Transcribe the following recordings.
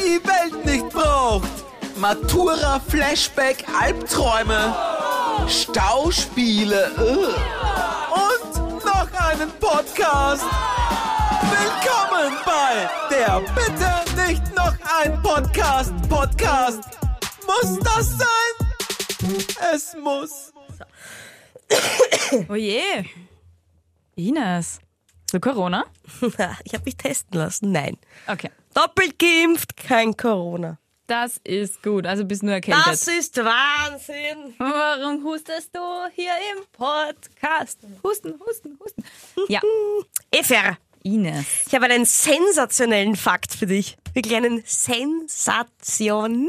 die Welt nicht braucht. Matura, Flashback, Albträume, Stauspiele ugh. und noch einen Podcast. Willkommen bei der Bitte nicht noch ein Podcast. Podcast. Muss das sein? Es muss. Oje. Ines. Hast du Corona? Ich habe mich testen lassen. Nein. Okay. Doppelt geimpft, kein Corona. Das ist gut. Also bist nur erkältet. Das ist Wahnsinn. Warum hustest du hier im Podcast? Husten, husten, husten. Ja, Eva, Ines. ich habe einen sensationellen Fakt für dich. Wirklich einen sensationellen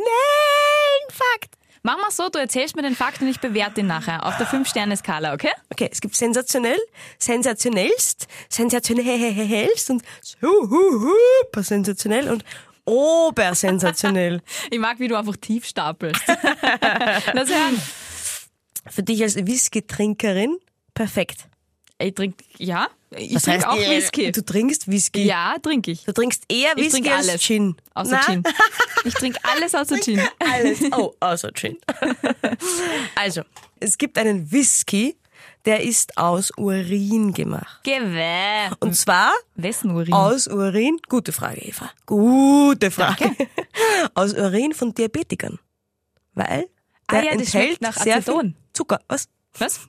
Fakt. Mach mal so, du erzählst mir den Fakt und ich bewerte ihn nachher auf der 5-Sterne-Skala, okay? Okay, es gibt sensationell, sensationellst, sensationellst und super sensationell und obersensationell. Ich mag, wie du einfach tief stapelst. Lass hören. Für dich als Whisky-Trinkerin perfekt. Ich trinke, ja, ich Was trinke auch äh, Whisky. Du trinkst Whisky. Ja, trinke ich. Du trinkst eher Ich Whisky trinke als alles. Gin. Außer Na? Gin. Ich trinke alles außer Gin. Alles. Oh, außer Gin. also, es gibt einen Whisky, der ist aus Urin gemacht. Gewehr. Und zwar Wessen Urin? aus Urin, gute Frage, Eva. Gute Frage. Aus Urin von Diabetikern. Weil Ah der ja, das enthält nach Aceton. Zucker. Was? Was?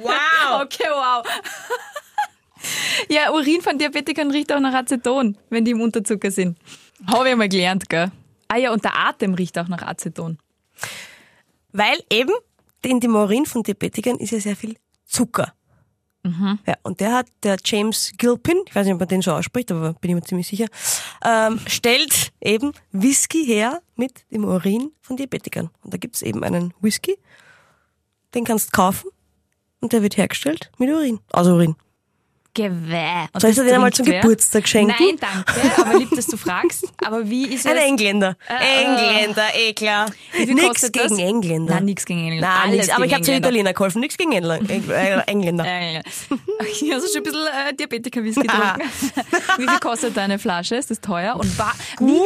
Wow. Okay, wow. Ja, Urin von Diabetikern riecht auch nach Aceton, wenn die im Unterzucker sind. Habe ich mal gelernt, gell? Ah ja, und der Atem riecht auch nach Aceton. Weil eben in dem Urin von Diabetikern ist ja sehr viel Zucker. Ja, und der hat, der James Gilpin, ich weiß nicht, ob man den so ausspricht, aber bin ich mir ziemlich sicher, ähm, stellt eben Whisky her mit dem Urin von Diabetikern. Und da gibt's eben einen Whisky, den kannst du kaufen und der wird hergestellt mit Urin, aus Urin. Geweih. Und Soll ich dir den einmal zum wer? Geburtstag schenken? Nein, danke, aber lieb, dass du fragst. Aber wie ist es? Ein Engländer. Äh, Engländer, eh klar. Das? gegen Engländer. Nein, nix gegen Engländer. Nein, Alles nix. Aber ich habe zu Engländer. Italiener geholfen. Nichts gegen Engländer. Äh, Engländer. Äh, Ich habe schon ein bisschen äh, Diabetiker-Whisky getrunken. wie viel kostet deine Flasche? Ist das teuer? Und, wa- wie,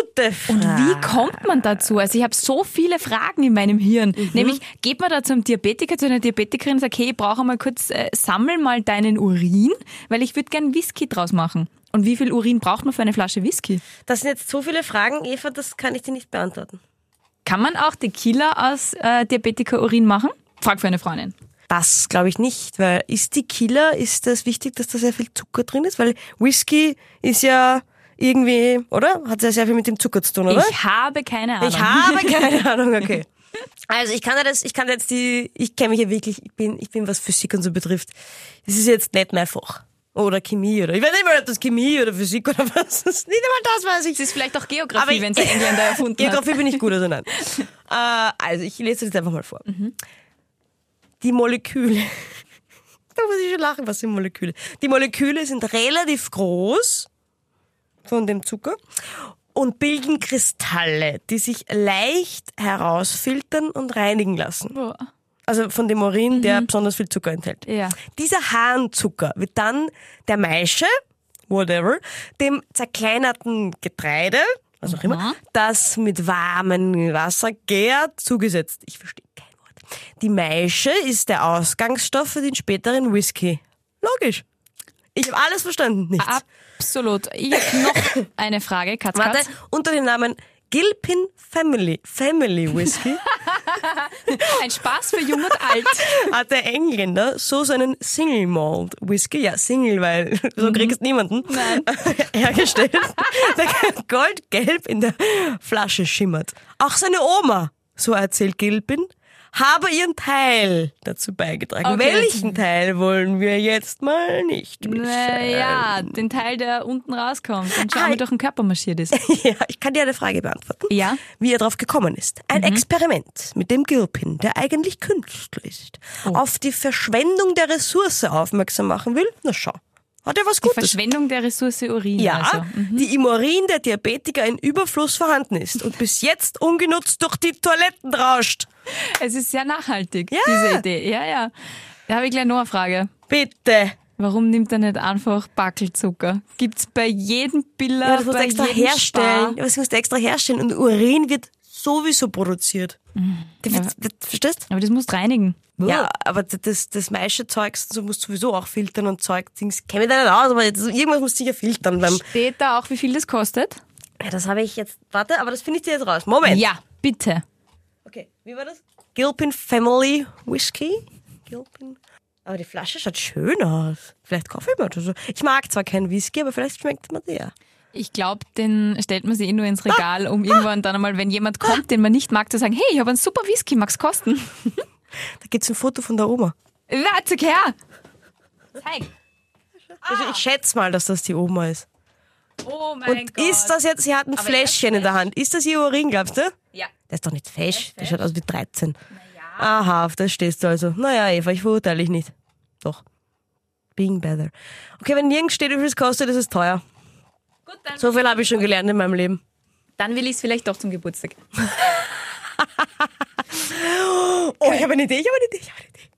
Gute Frage. und wie kommt man dazu? Also ich habe so viele Fragen in meinem Hirn. Mhm. Nämlich, geht man da zum Diabetiker, zu einer Diabetikerin und sagt, hey, ich brauche mal kurz, äh, sammel mal deinen Urin, weil ich würde gern Whisky draus machen. Und wie viel Urin braucht man für eine Flasche Whisky? Das sind jetzt so viele Fragen, Eva, das kann ich dir nicht beantworten. Kann man auch Tequila aus äh, Diabetiker-Urin machen? Frag für eine Freundin. Das glaube ich nicht, weil ist die Killer, ist das wichtig, dass da sehr viel Zucker drin ist? Weil Whisky ist ja irgendwie, oder? Hat ja sehr viel mit dem Zucker zu tun, oder? Ich habe keine Ahnung. Ich habe keine Ahnung, okay. Also ich kann ja das, ich kann jetzt die, ich kenne mich ja wirklich, ich bin, ich bin was Physik und so betrifft. Das ist jetzt nicht mein Fach. Oder Chemie oder, ich weiß nicht mal, ob das Chemie oder Physik oder was. Ist nicht einmal das, weiß ich. Es ist vielleicht auch Geografie, wenn es ein Engländer erfunden Geografie hat. bin ich gut, also nein. äh, also ich lese das jetzt einfach mal vor. Die Moleküle. da muss ich schon lachen, was sind Moleküle? Die Moleküle sind relativ groß von dem Zucker und bilden Kristalle, die sich leicht herausfiltern und reinigen lassen. Boah. Also von dem Urin, der besonders viel Zucker enthält. Ja. Dieser Harnzucker wird dann der Maische, whatever, dem zerkleinerten Getreide, was auch immer, das mit warmem Wasser gärt, zugesetzt. Ich verstehe kein Wort. Die Maische ist der Ausgangsstoff für den späteren Whisky. Logisch. Ich habe alles verstanden. Nichts. Absolut. Ich habe noch eine Frage, Katz, Warte, Katz. unter dem Namen Gilpin Family, Family Whisky Ein Spaß für Jung und Alt. hat der Engländer so seinen Single Malt Whisky, ja Single, weil so kriegst niemanden, Nein. hergestellt, der goldgelb in der Flasche schimmert. Auch seine Oma, so erzählt Gilpin, habe ihren Teil dazu beigetragen. Okay. Welchen Teil wollen wir jetzt mal nicht wissen? Naja, den Teil, der unten rauskommt und schau, Ah, wie durch den Körper marschiert ist. Ja, ich kann dir eine Frage beantworten. Ja? Wie er drauf gekommen ist. Ein Experiment mit dem Gilpin, der eigentlich Künstler ist, auf die Verschwendung der Ressource aufmerksam machen will. Na schau, hat er was Gutes. Verschwendung der Ressource Urin. ja, Also. Mhm. die im Urin der Diabetiker in Überfluss vorhanden ist und bis jetzt ungenutzt durch die Toiletten rauscht. Es ist sehr nachhaltig, Ja. diese Idee. Ja, ja. Da habe ich gleich noch eine Frage. Bitte. Warum nimmt er nicht einfach Backelzucker? Gibt's bei jedem Biller, Ja, das musst du bei extra jedem herstellen. Ja, das musst du extra herstellen. Und Urin wird sowieso produziert. Der wird, wird, verstehst Aber das musst reinigen. Ja, aber das, das meiste Zeugs, so musst du sowieso auch filtern und Zeug, Dings, kenne ich da nicht aus, aber jetzt, irgendwas musst du sicher filtern. Beim, Steht da auch, wie viel das kostet? ja, das habe ich jetzt, warte, aber das finde ich dir jetzt raus. Moment. Ja, bitte. Okay, wie war das? Gilpin Family Whisky. Gilpin. Aber die Flasche schaut schön aus. Vielleicht kaufe ich mir das. Ich mag zwar keinen Whisky, aber vielleicht schmeckt mir der. Ich glaube, den stellt man sich eh nur ins Regal, um irgendwann dann einmal, wenn jemand kommt, den man nicht mag, zu sagen, hey, ich habe einen super Whisky, mag's kosten? Da gibt's ein Foto von der Oma. Warte, her! Zeig! Also ich schätze mal, dass das die Oma ist. Oh mein Und ist das jetzt, sie hat ein Aber Fläschchen in der Hand. Ist das ihr Urin, glaubst du? Der ist doch nicht fesch. Der schaut aus wie 13. Aha, auf das stehst du also. Naja, Eva, ich verurteile dich nicht. Doch. Being better. Okay, wenn nirgends steht, wie viel es kostet, ist es teuer. Gut, dann, So viel habe ich schon gelernt in meinem Leben. dann will ich es vielleicht doch zum Geburtstag. Oh, ich habe eine Idee, ich habe eine Idee, ich habe eine Idee.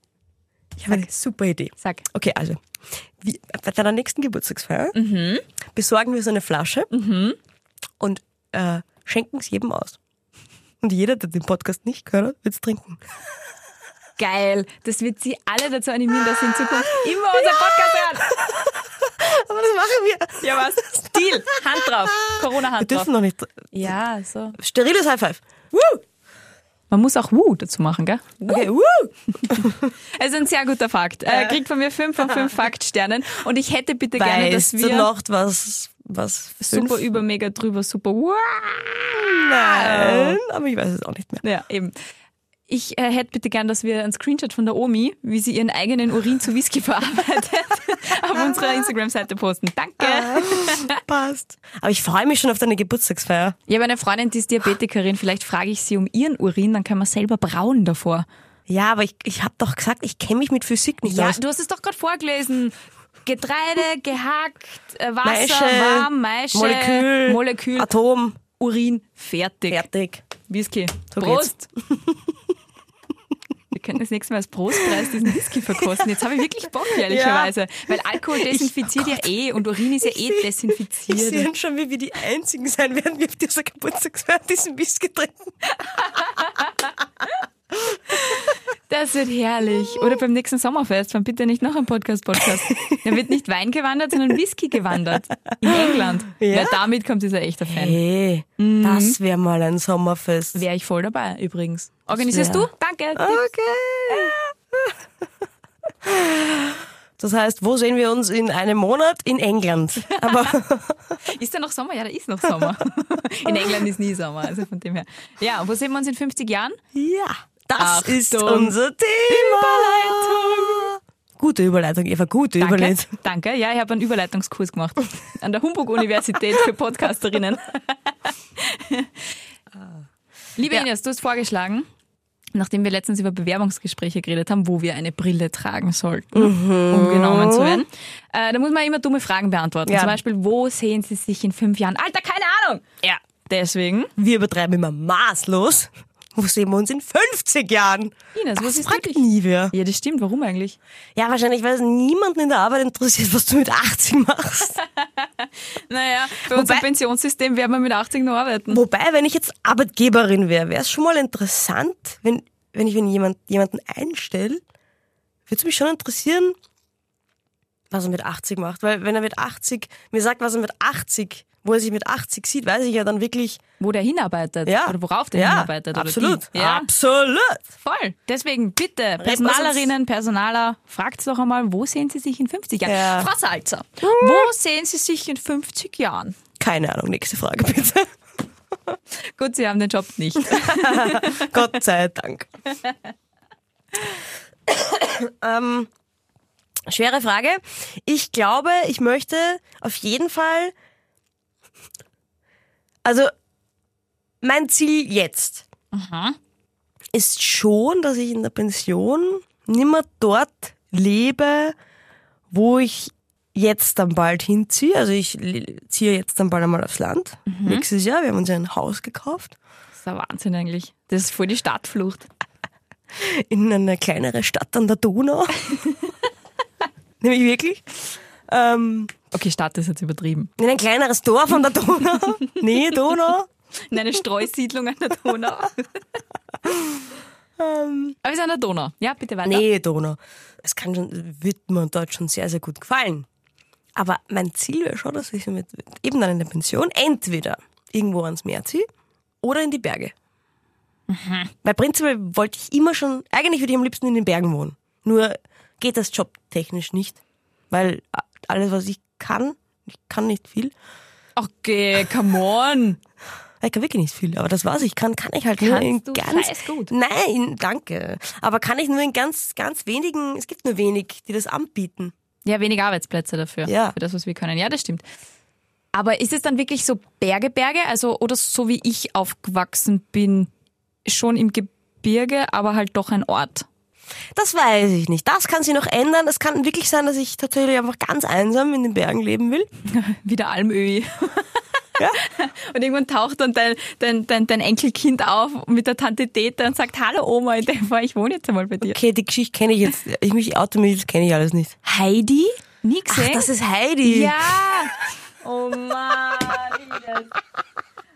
Ich habe eine super Idee. Sag. Okay, also, wie, bei deiner nächsten Geburtstagsfeier besorgen wir so eine Flasche und äh, schenken es jedem aus. Und jeder, der den Podcast nicht gehört hat, wird es trinken. Geil. Das wird sie alle dazu animieren, dass sie in Zukunft immer unser Podcast hören. Aber das machen wir. Ja, was? Deal. Hand drauf. Wir Corona-Hand drauf. dürfen noch nicht. Ja, so. Steriles High Five. Man muss auch Woo dazu machen, gell? Okay, woo. Also ein sehr guter Fakt. Äh, kriegt von mir 5 von 5 Faktsternen. Und ich hätte bitte gerne, dass Weißt du wir noch was, was super über, mega drüber, super. Wow. Nein, aber ich weiß es auch nicht mehr. Ja, eben. Ich äh, hätte bitte gern, dass wir einen Screenshot von der Omi, wie sie ihren eigenen Urin zu Whisky verarbeitet, auf unserer Instagram-Seite posten. Danke. Passt. Aber ich freue mich schon auf deine Geburtstagsfeier. Ich habe eine Freundin, die ist Diabetikerin. Vielleicht frage ich sie um ihren Urin, dann kann man selber brauen davor. Ja, aber ich, ich habe doch gesagt, ich kenne mich mit Physik nicht Ja, aus. du hast es doch gerade vorgelesen. Getreide, gehackt, äh, Wasser, Maische, warm, Maische, Molekül, Molekül, Atom, Urin, fertig. fertig. Whisky. So Prost! Wir könnten das nächste Mal als Prostpreis diesen Whisky verkosten. Jetzt habe ich wirklich Bock, ehrlicherweise. Weil Alkohol desinfiziert ja eh und Urin ist ja eh Ich desinfiziert. sehe schon, wie wir die Einzigen sein werden, die auf dieser Geburtstagsfeier diesen Whisky trinken. Das wird herrlich. Oder beim nächsten Sommerfest, wann bitte nicht noch ein Podcast-Podcast. Da wird nicht Wein gewandert, sondern Whisky gewandert. In England. Ja? Ja, damit kommt dieser echter Fan. Hey, das wäre mal ein Sommerfest. Wäre ich voll dabei, übrigens. Organisierst du? Danke. Okay. Das heißt, wo sehen wir uns in einem Monat? In England. Aber Ist da noch Sommer? Ja, da ist noch Sommer. In England ist nie Sommer, also von dem her. Ja, und wo sehen wir uns in 50 Jahren? ja, das Achtung. ist unser Thema. Gute Überleitung, Eva, gute Danke. Überleitung. Danke. Ja, ich habe einen Überleitungskurs gemacht an der Humboldt-Universität für Podcasterinnen. Liebe Ja. Ines, du hast vorgeschlagen, nachdem wir letztens über Bewerbungsgespräche geredet haben, wo wir eine Brille tragen sollten, um genommen zu werden. Äh, da muss man immer dumme Fragen beantworten. Ja. Zum Beispiel, wo sehen Sie sich in fünf Jahren? Alter, keine Ahnung! Ja. Deswegen, Wir übertreiben immer maßlos. Wo sehen wir uns in 50 Jahren? Ines, was Das ist fragt wirklich? nie wer. Ja, das stimmt. Warum eigentlich? Ja, wahrscheinlich, weil es niemanden in der Arbeit interessiert, was du mit 80 machst. Naja, bei unserem Pensionssystem werden wir mit 80 noch arbeiten. Wobei, wenn ich jetzt Arbeitgeberin wäre, wäre es schon mal interessant, wenn, wenn ich wenn jemand, jemanden einstelle, würde es mich schon interessieren, was er mit 80 macht. Weil wenn er mit 80 mir sagt, was er mit 80, wo er sich mit 80 sieht, weiß ich ja dann wirklich, Wo der hinarbeitet. ja. Oder worauf der ja, hinarbeitet. Absolut. Ja, Absolut. voll. Deswegen bitte, Personalerinnen, Personaler, fragt doch einmal, wo sehen Sie sich in 50 Jahren? Ja. Frau Salzer, wo sehen Sie sich in 50 Jahren? Keine Ahnung, nächste Frage bitte. Gut, Sie haben den Job nicht. Gott sei Dank. ähm, schwere Frage. Ich glaube, ich möchte auf jeden Fall. Also, mein Ziel jetzt ist schon, dass ich in der Pension nimmer dort lebe, wo ich jetzt dann bald hinziehe. Also ich ziehe jetzt dann bald einmal aufs Land. Nächstes Jahr. Wir haben uns ja ein Haus gekauft. Das ist ein Wahnsinn eigentlich. Das ist voll die Stadtflucht. in eine kleinere Stadt an der Donau. nämlich wirklich. Ähm, Okay, Stadt ist jetzt übertrieben. in ein kleineres Dorf an der Donau, Nähe Donau. In eine Streusiedlung an der Donau. Aber wir sind an der Donau. Ja, bitte weiter. Nähe Donau. Es kann schon, wird mir dort schon sehr, sehr gut gefallen. Aber mein Ziel wäre schon, dass ich mit, eben dann in der Pension entweder irgendwo ans Meer ziehe oder in die Berge. Weil prinzipiell wollte ich immer schon, eigentlich würde ich am liebsten in den Bergen wohnen. Nur geht das jobtechnisch nicht. Weil alles, was ich kann, ich kann nicht viel. Okay, come on. Ich kann wirklich nicht viel, aber das was ich kann, kann ich halt nur Kannst in du ganz gut. Nein, danke. Aber kann ich nur in ganz, ganz wenigen. Es gibt nur wenig, die das anbieten. Ja, wenig Arbeitsplätze dafür. Ja. Für das, was wir können. Ja, das stimmt. Aber ist es dann wirklich so Berge, Berge? Also, oder so wie ich aufgewachsen bin, schon im Gebirge, aber halt doch ein Ort? Das weiß ich nicht. Das kann sich noch ändern. Es kann wirklich sein, dass ich tatsächlich einfach ganz einsam in den Bergen leben will. Wie der Almöhi. Ja. Und irgendwann taucht dann dein, dein, dein, dein Enkelkind auf mit der Tante Teta und sagt, hallo Oma, in dem Fall, ich wohne jetzt einmal bei dir. Okay, die Geschichte kenne ich jetzt. Ich mich auto mich, das kenne ich alles nicht. Heidi? Nie Ach, das ist Heidi. Ja! Oh Mann.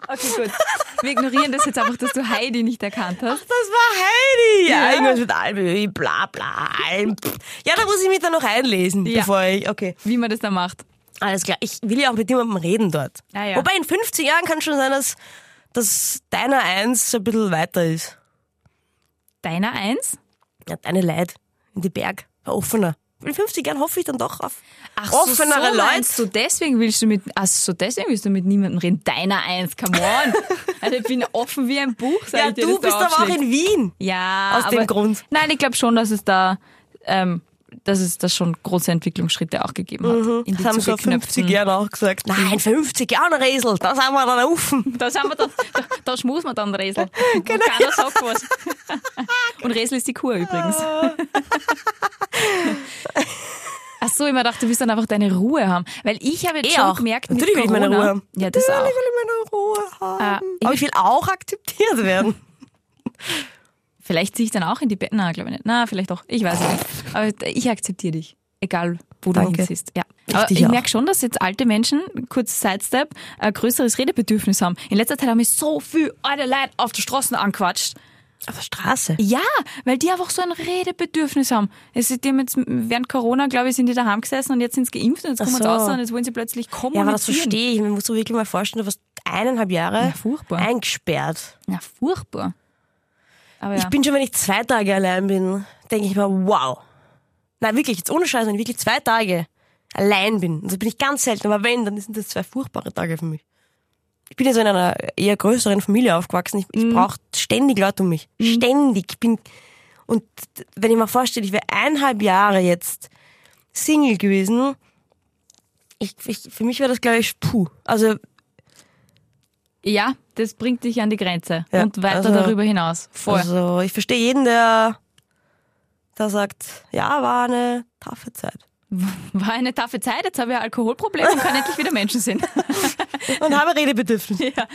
Okay, gut. Wir ignorieren das jetzt einfach, dass du Heidi nicht erkannt hast. Das war Heidi. Ja, Ja. irgendwas mit Alm, bla bla. Alm. Ja, da muss ich mich dann noch einlesen, Ja. bevor ich. Okay. Wie man das dann macht. Alles klar. Ich will ja auch mit jemandem reden dort. Ah, ja. Wobei in 50 Jahren kann schon sein, dass, dass deiner Eins ein bisschen weiter ist. Deiner eins? Ja, deine Leid in die Berg. Offener. In 50 Jahren hoffe ich dann doch auf Ach offenere so, Leute. meinst du, deswegen willst du mit, ach so, deswegen willst du mit niemandem reden. Deiner eins, come on. Also ich bin offen wie ein Buch, sag Ja, ich dir, du bist aber auch in Wien. Ja, Aus dem Grund. Nein, ich glaube schon, dass es da, ähm, dass es da schon große Entwicklungsschritte auch gegeben hat. In die Das haben so 50 Jahren auch gesagt. Nein, 50 Jahre Resel, da sind wir dann offen. Da sind wir dann, da, da schmusen wir dann Resel. Genau. Keiner sagt was. Und Resel ist die Kur übrigens. Ach so, ich mir dachte, du willst dann einfach deine Ruhe haben. Weil ich habe jetzt Eh schon auch. gemerkt, mit Natürlich will ich meine Corona, Ruhe haben. Ja, das Natürlich auch. will ich meine Ruhe haben. Ah, ich aber ich will auch akzeptiert werden. Vielleicht ziehe ich dann auch in die Bett. Na, glaube ich nicht. Na, vielleicht auch. Ich weiß es nicht. Aber ich akzeptiere dich. Egal, wo du Danke. hinziehst. Ja. Ich Aber ich merke schon, dass jetzt alte Menschen, kurz Sidestep, ein größeres Redebedürfnis haben. In letzter Zeit haben mich so viel alte Leute auf der Straße angequatscht. Auf der Straße. Ja, weil die einfach so ein Redebedürfnis haben. Es ist, die haben jetzt während Corona, glaube ich, sind die daheim gesessen und jetzt sind sie geimpft und jetzt kommen sie so. raus und jetzt wollen sie plötzlich Ja, kommunizieren. aber das verstehe ich. Man muss sich wirklich mal vorstellen, du warst eineinhalb Jahre Ja, furchtbar. eingesperrt. Ja, furchtbar. Aber ja. Ich bin schon, wenn ich zwei Tage allein bin, denke ich mir, wow. Nein, wirklich, jetzt ohne Scheiß, wenn ich wirklich zwei Tage allein bin, das bin ich ganz selten, aber wenn, dann sind das zwei furchtbare Tage für mich. Ich bin ja so in einer eher größeren Familie aufgewachsen. Ich, ich Mhm. brauche ständig Leute um mich. Ständig. Ich bin, und wenn ich mir vorstelle, ich wäre eineinhalb Jahre jetzt Single gewesen, ich, ich, für mich wäre das, glaube ich, puh. Also, ja, das bringt dich an die Grenze Ja, und weiter also- darüber hinaus. Voll. also ich verstehe jeden, der, der sagt, ja, war eine taffe Zeit. War eine taffe Zeit, jetzt habe ich ein Alkoholproblem und kann endlich wieder Menschen sehen. Und habe Redebedürfnis. ja.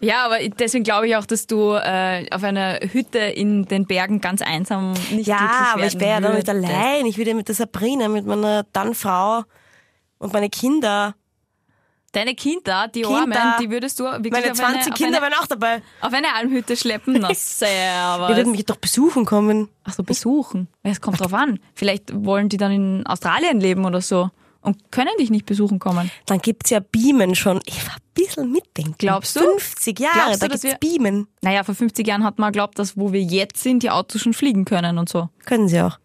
ja, aber deswegen glaube ich auch, dass du äh, auf einer Hütte in den Bergen ganz einsam nicht Ja, glücklich aber ich werden wäre ja dann nicht allein. Ich würde ja mit der Sabrina, mit meiner dann Frau und meine Kinder. Deine Kinder, die Kinder. Armen, die würdest du wirklich Meine auf, 20 eine, auf, Kinder eine, wären auch dabei. auf eine Almhütte schleppen. Na, Die servus. würden mich doch besuchen kommen. Ach so, besuchen. Ja, Es kommt drauf an. Vielleicht wollen die dann in Australien leben oder so und können dich nicht besuchen kommen. Dann gibt's ja Beamen schon. Ich war ein bisschen mitdenken. Glaubst du? 50 Jahre, Glaubst du, da gibt's wir- Beamen. Naja, vor 50 Jahren hat man geglaubt, dass wo wir jetzt sind, die Autos schon fliegen können und so. Können sie auch.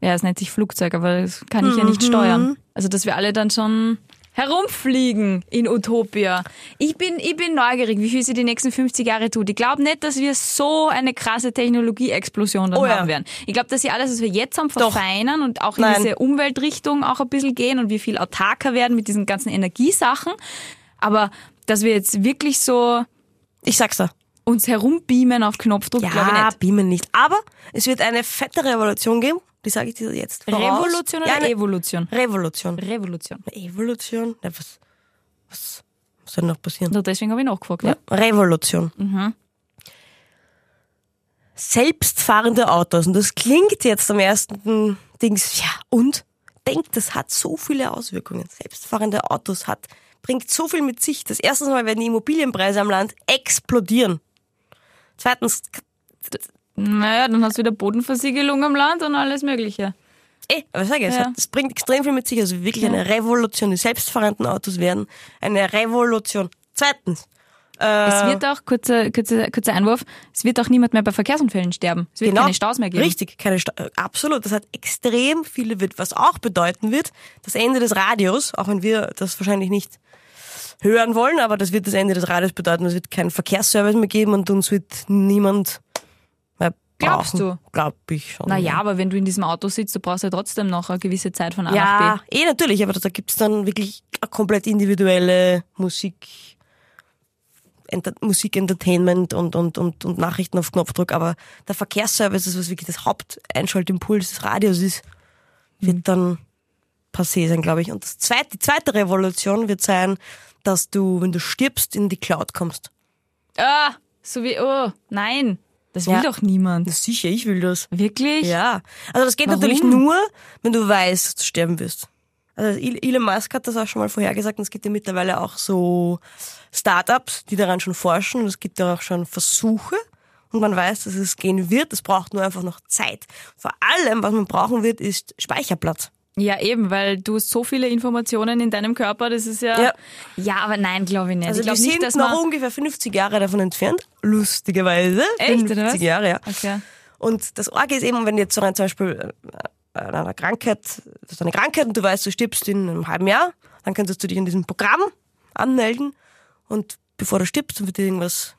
Ja, es nennt sich Flugzeug, aber das kann ich ja Mhm. nicht steuern. Also, dass wir alle dann schon herumfliegen in Utopia. Ich bin, ich bin neugierig, wie viel sie die nächsten 50 Jahre tut. Ich glaube nicht, dass wir so eine krasse Technologieexplosion dann Oh ja. haben werden. Ich glaube, dass sie alles, was wir jetzt haben, Doch. verfeinern und auch in Nein. diese Umweltrichtung auch ein bisschen gehen und wie viel autarker werden mit diesen ganzen Energiesachen. Aber dass wir jetzt wirklich so Ich sag's dir. uns herumbeamen auf Knopfdruck, glaube ich Ja, nicht. Beamen nicht. Aber es wird eine fette Revolution geben. Die sage ich dir jetzt voraus. Revolution ja, oder eine Evolution? Revolution. Revolution. Evolution? Ja, was, was, was soll noch passieren? Nur deswegen habe ich nachgefragt. Ja, Ja. Revolution. Selbstfahrende Autos. Und das klingt jetzt am ersten Dings, ja, und? denkt, das hat so viele Auswirkungen. Selbstfahrende Autos hat, bringt so viel mit sich. Das erste Mal werden die Immobilienpreise am Land explodieren. Zweitens, Naja, dann hast du wieder Bodenversiegelung am Land und alles Mögliche. eh, aber sag ich, es, Ja. hat, es bringt extrem viel mit sich. Also wirklich eine Revolution. Die selbstfahrenden Autos werden eine Revolution. Zweitens, Es wird auch, kurzer, kurzer, kurzer Einwurf, es wird auch niemand mehr bei Verkehrsunfällen sterben. Es wird keine Staus mehr geben. Genau. Richtig, keine Sta äh, absolut. Das hat extrem viele wird, was auch bedeuten wird, das Ende des Radios, auch wenn wir das wahrscheinlich nicht hören wollen, aber das wird das Ende des Radios bedeuten. Es wird keinen Verkehrsservice mehr geben und uns wird niemand Glaubst brauchen. Glaub ich schon. Naja, aber wenn du in diesem Auto sitzt, du brauchst ja trotzdem noch eine gewisse Zeit von A nach Ja, B. eh natürlich, aber da gibt's dann wirklich eine komplett individuelle Musik, Enter Musik-Entertainment und, und, und, und Nachrichten auf Knopfdruck. Aber der Verkehrsservice, das was wirklich das Haupteinschaltimpuls des Radios ist, wird dann passé sein, glaube ich. Und das zweite, die zweite Revolution wird sein, dass du, wenn du stirbst, in die Cloud kommst. Ah, so wie, oh, nein, das will Ja. doch niemand. Das ist sicher, ich will das. Wirklich? Ja. Also das geht Warum? natürlich nur, wenn du weißt, dass du sterben wirst. Also El- Elon Musk hat das auch schon mal vorhergesagt und es gibt ja mittlerweile auch so Startups, die daran schon forschen und es gibt ja auch schon Versuche und man weiß, dass es gehen wird. Es braucht nur einfach noch Zeit. Vor allem, was man brauchen wird, ist Speicherplatz. Ja, eben, weil du hast so viele Informationen in deinem Körper, das ist ja. Ja. Ja, aber nein, glaube ich nicht. Also ich wir glaube sind nicht, dass noch ungefähr 50 Jahre davon entfernt, lustigerweise. Echt, 50 oder was? Jahre, ja. Okay. Und das Orge ist eben, wenn du jetzt so rein zum Beispiel äh, an einer Krankheit, hast eine Krankheit und du weißt, du stirbst in einem halben Jahr, dann könntest du dich in diesem Programm anmelden und bevor du stirbst, wird dir irgendwas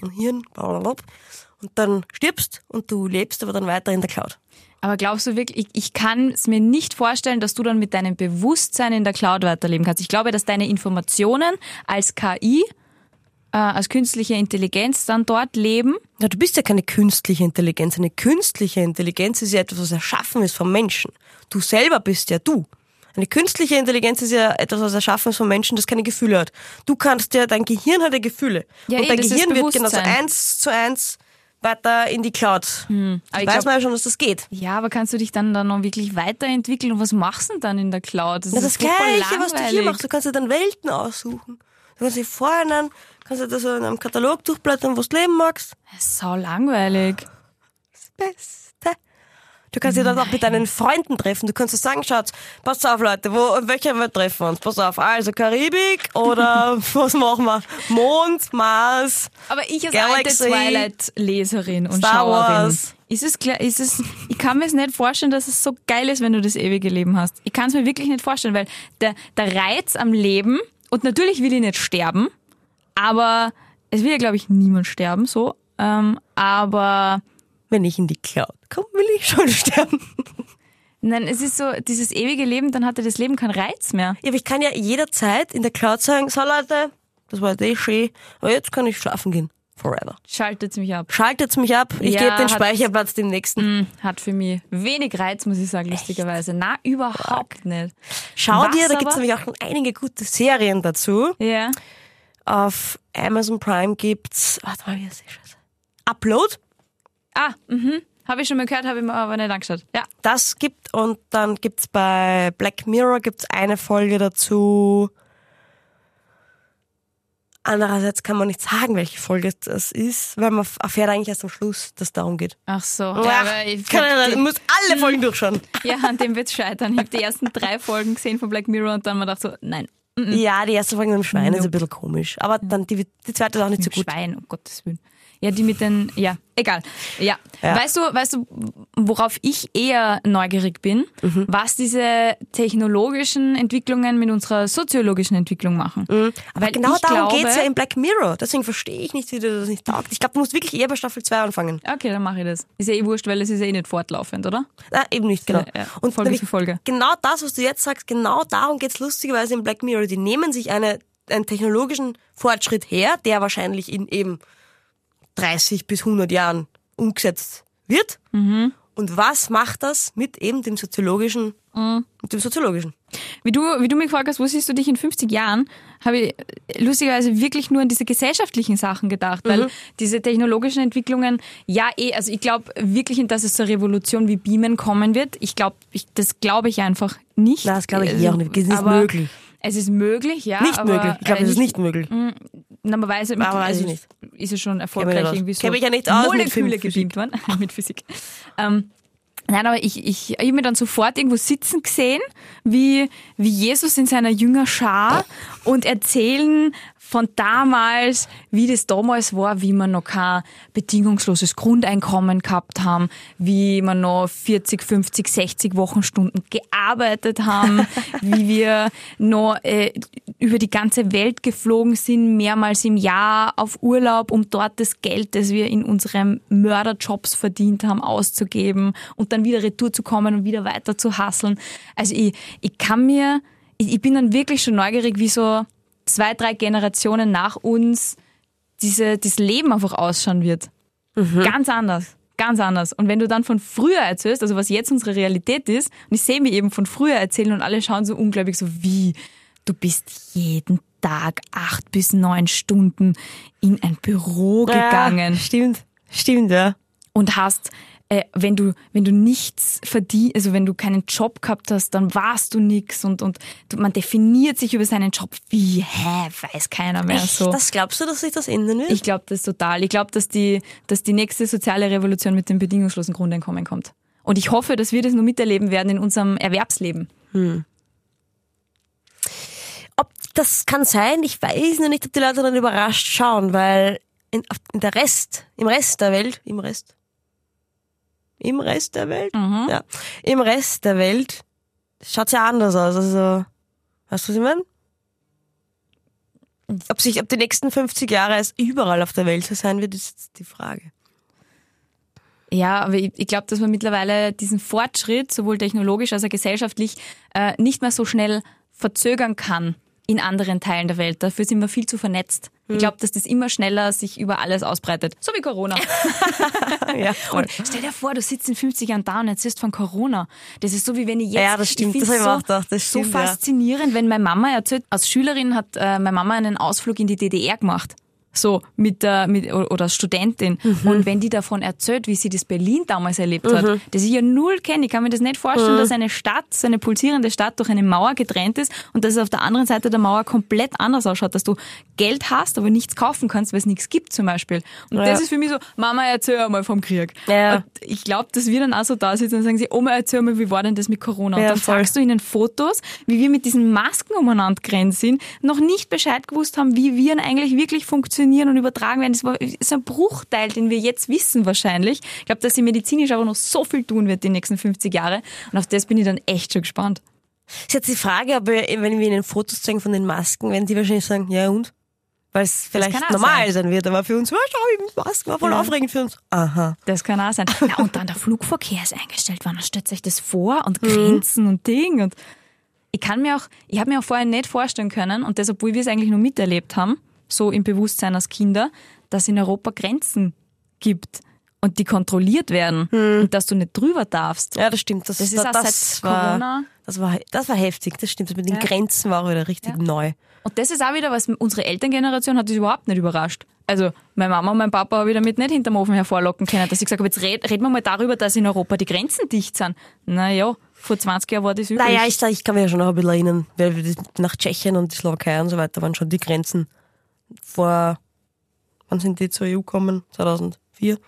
im Hirn, blablabla, und dann stirbst und du lebst aber dann weiter in der Cloud. Aber glaubst du wirklich, ich, ich kann es mir nicht vorstellen, dass du dann mit deinem Bewusstsein in der Cloud weiterleben kannst. Ich glaube, dass deine Informationen als KI, äh, als künstliche Intelligenz dann dort leben. Ja, du bist ja keine künstliche Intelligenz. Eine künstliche Intelligenz ist ja etwas, was erschaffen ist vom Menschen. Du selber bist ja du. Eine künstliche Intelligenz ist ja etwas, was erschaffen ist vom Menschen, das keine Gefühle hat. Du kannst ja, dein Gehirn hat ja Gefühle. Ja, und eh, dein ist Gehirn wird genauso eins zu eins weiter in die Cloud. Hm, aber ich Weiß glaub- man ja schon, dass das geht. Ja, aber kannst du dich dann, dann noch wirklich weiterentwickeln und was machst du denn dann in der Cloud? Das Ja, das ist Gleiche, was du hier langweilig. machst. Du kannst dir dann Welten aussuchen. Du kannst dir vorher dann, kannst du da so in einem Katalog durchblättern, wo du leben magst. Das ist sau langweilig. Das Beste. Du kannst dich dann auch mit deinen Freunden treffen. Du kannst so sagen, schaut, pass auf Leute, wo, in welcher Welt treffen wir uns? Pass auf, also Karibik oder was machen wir? Mond, Mars. Aber ich als Galaxy, alte Twilight-Leserin und Star Schauerin, Wars. ist es klar, ist es, ich kann mir es nicht vorstellen, dass es so geil ist, wenn du das ewige Leben hast. Ich kann es mir wirklich nicht vorstellen, weil der, der Reiz am Leben, und natürlich will ich nicht sterben, aber es will ja, glaube ich, niemand sterben, so, ähm, aber Wenn ich in die Cloud komme, will ich schon sterben. nein, es ist so, dieses ewige Leben, dann hatte das Leben keinen Reiz mehr. Ja, aber ich kann ja jederzeit in der Cloud sagen, so Leute, das war jetzt eh schön, aber jetzt kann ich schlafen gehen. Forever. Schaltet's mich ab. Schaltet's mich ab, ich Ja, gebe den Speicherplatz dem nächsten. Hm, Hat für mich wenig Reiz, muss ich sagen, lustigerweise. Na, überhaupt nicht. Schau Was dir, da gibt's nämlich auch schon einige gute Serien dazu. Ja. Auf Amazon Prime gibt's, warte mal, wie heißt die Scheiße? Upload. Ah, mhm. Habe ich schon mal gehört, habe ich mir aber nicht angeschaut. Ja. Das gibt und dann gibt's bei Black Mirror gibt's eine Folge dazu. Andererseits kann man nicht sagen, welche Folge das ist, weil man erfährt eigentlich erst am Schluss, dass es darum geht. Ach so. Ja, Ja, aber ich kann ja, die- muss alle Folgen durchschauen. ja, an dem wird's scheitern. Ich habe die ersten drei Folgen gesehen von Black Mirror und dann mal gedacht so, nein, Ja, die erste Folge mit dem Schwein ist Nope. ein bisschen komisch. Aber dann die, die zweite ist auch nicht so mit dem gut. Schwein, um Gottes Willen. Ja, die mit den, ja, egal. Ja. Ja. Weißt du, weißt du, worauf ich eher neugierig bin, Mhm. was diese technologischen Entwicklungen mit unserer soziologischen Entwicklung machen. Aber Weil genau darum glaube, geht's ja in Black Mirror. Deswegen verstehe ich nicht, wie du das nicht taugt. Ich glaube, du musst wirklich eher bei Staffel 2 anfangen. Okay, dann mache ich das. Ist ja eh wurscht, weil es ist ja eh nicht fortlaufend, oder? Na, eben nicht, genau. Ja, ja. Und Folge für Folge. Genau das, was du jetzt sagst, genau darum geht's lustigerweise in Black Mirror. Die nehmen sich eine, einen technologischen Fortschritt her, der wahrscheinlich in eben 30 bis 100 Jahren umgesetzt wird. Mhm. Und was macht das mit eben dem soziologischen, mit dem soziologischen? Wie du, wie du mich gefragt hast, wo siehst du dich in 50 Jahren, habe ich lustigerweise wirklich nur an diese gesellschaftlichen Sachen gedacht, weil Mhm. diese technologischen Entwicklungen, ja eh, also ich glaube wirklich, dass es zur Revolution wie Beamen kommen wird. Ich glaube, ich, das glaube ich einfach nicht. Nein, das glaube ich Also, eh auch nicht. Es ist möglich. Es ist möglich, ja. Nicht möglich. Ich glaube, äh, es ist nicht möglich. Na, man weiß, Aber weiß ich also nicht. ist es schon erfolgreich irgendwie so. Kenn mich ja nicht aus mit Moleküle Physik. gebeamt worden mit Physik. Ähm, nein, aber ich, ich, ich habe mir dann sofort irgendwo sitzen gesehen, wie, wie Jesus in seiner Jüngerschar und erzählen von damals, wie das damals war, wie wir noch kein bedingungsloses Grundeinkommen gehabt haben, wie wir noch 40, 50, 60 Wochenstunden gearbeitet haben, wie wir noch äh, über die ganze Welt geflogen sind, mehrmals im Jahr auf Urlaub, um dort das Geld, das wir in unseren Mörderjobs verdient haben, auszugeben und dann wieder retour zu kommen und wieder weiter zu hasseln. Also ich, ich kann mir, ich, ich bin dann wirklich schon neugierig, wie so zwei, drei Generationen nach uns diese, dieses Leben einfach ausschauen wird. Ganz anders. Ganz anders. Und wenn du dann von früher erzählst, also was jetzt unsere Realität ist, und ich sehe mich eben von früher erzählen und alle schauen so unglaublich so, wie du bist jeden Tag acht bis neun Stunden in ein Büro gegangen Ja, stimmt. Stimmt, ja. und hast, äh, wenn du, wenn du nichts verdienst, also wenn du keinen Job gehabt hast, dann warst du nix und, und man definiert sich über seinen Job. Wie, hä, weiß keiner mehr Echt? so. Das glaubst du, dass sich das ändern wird? Ich glaube das total. Ich glaube, dass die, dass die nächste soziale Revolution mit dem bedingungslosen Grundeinkommen kommt. Und ich hoffe, dass wir das nur miterleben werden in unserem Erwerbsleben. ob das kann sein, ich weiß nur nicht, ob die Leute dann überrascht schauen, weil in, in der Rest, im Rest der Welt, im Rest, im Rest der Welt, ja, im Rest der Welt schaut's ja anders aus. Also, weißt du, was ich meine? Ob sich, ob die nächsten 50 Jahre es überall auf der Welt so sein wird, ist jetzt die Frage. Ja, aber ich, ich glaube, dass man mittlerweile diesen Fortschritt, sowohl technologisch als auch gesellschaftlich, äh, nicht mehr so schnell verzögern kann in anderen Teilen der Welt. Dafür sind wir viel zu vernetzt. Ich glaube, dass das immer schneller sich über alles ausbreitet. So wie Corona. Ja. Und stell dir vor, du sitzt in 50 Jahren da und erzählst von Corona. Das ist so, wie wenn ich jetzt... Ja, das stimmt. Ich Das find's hab ich so, auch gedacht. Das so stimmt, ja. faszinierend, wenn meine Mama erzählt, als Schülerin hat äh, meine Mama einen Ausflug in die DDR gemacht. So, mit der, mit, oder Studentin. Mhm. Und wenn die davon erzählt, wie sie das Berlin damals erlebt hat, das ich ja null kenne, ich kann mir das nicht vorstellen, Mhm. dass eine Stadt, so eine pulsierende Stadt durch eine Mauer getrennt ist und dass es auf der anderen Seite der Mauer komplett anders ausschaut, dass du Geld hast, aber nichts kaufen kannst, weil es nichts gibt zum Beispiel. Und Ja. das ist für mich so, Mama, erzähl einmal vom Krieg. Ja. Und ich glaube, dass wir dann auch so da sitzen und sagen sie, Oma, erzähl mal, wie war denn das mit Corona? Und Ja, dann voll. zeigst du ihnen Fotos, wie wir mit diesen Masken umeinander gerannt sind, noch nicht Bescheid gewusst haben, wie Viren eigentlich wirklich funktionieren und übertragen werden. Das ist ein Bruchteil, den wir jetzt wissen wahrscheinlich. Ich glaube, dass sie medizinisch aber noch so viel tun wird die nächsten 50 Jahre. Und auf das bin ich dann echt schon gespannt. Ist jetzt die Frage, ob wir, wenn wir ihnen Fotos zeigen von den Masken, werden die wahrscheinlich sagen, ja und? Weil es vielleicht normal sein. sein. wird, aber für uns, ja, schau, Masken war voll Ja. aufregend für uns. Aha. Das kann auch sein. Ja, und dann der Flugverkehr ist eingestellt worden. Stellt euch das vor und Grenzen und Ding. Und ich kann mir auch, ich habe mir auch vorher nicht vorstellen können, und das, obwohl wir es eigentlich nur miterlebt haben, so im Bewusstsein als Kinder, dass es in Europa Grenzen gibt und die kontrolliert werden und dass du nicht drüber darfst. Ja, das stimmt. Das, Das ist das, auch das seit war, Corona. Das war, das war heftig, das stimmt. Das mit den Ja. Grenzen war auch wieder richtig neu. Und das ist auch wieder was, unsere Elterngeneration hat das überhaupt nicht überrascht. Also, meine Mama und mein Papa habe ich damit nicht hinterm Ofen hervorlocken können, dass ich gesagt habe, jetzt red, reden wir mal darüber, dass in Europa die Grenzen dicht sind. Naja, vor 20 Jahren war das üblich. Naja, ich, ich kann mich ja schon noch ein bisschen erinnern, weil nach Tschechien und die Slowakei und so weiter waren schon die Grenzen vor, wann sind die zur EU gekommen? 2004?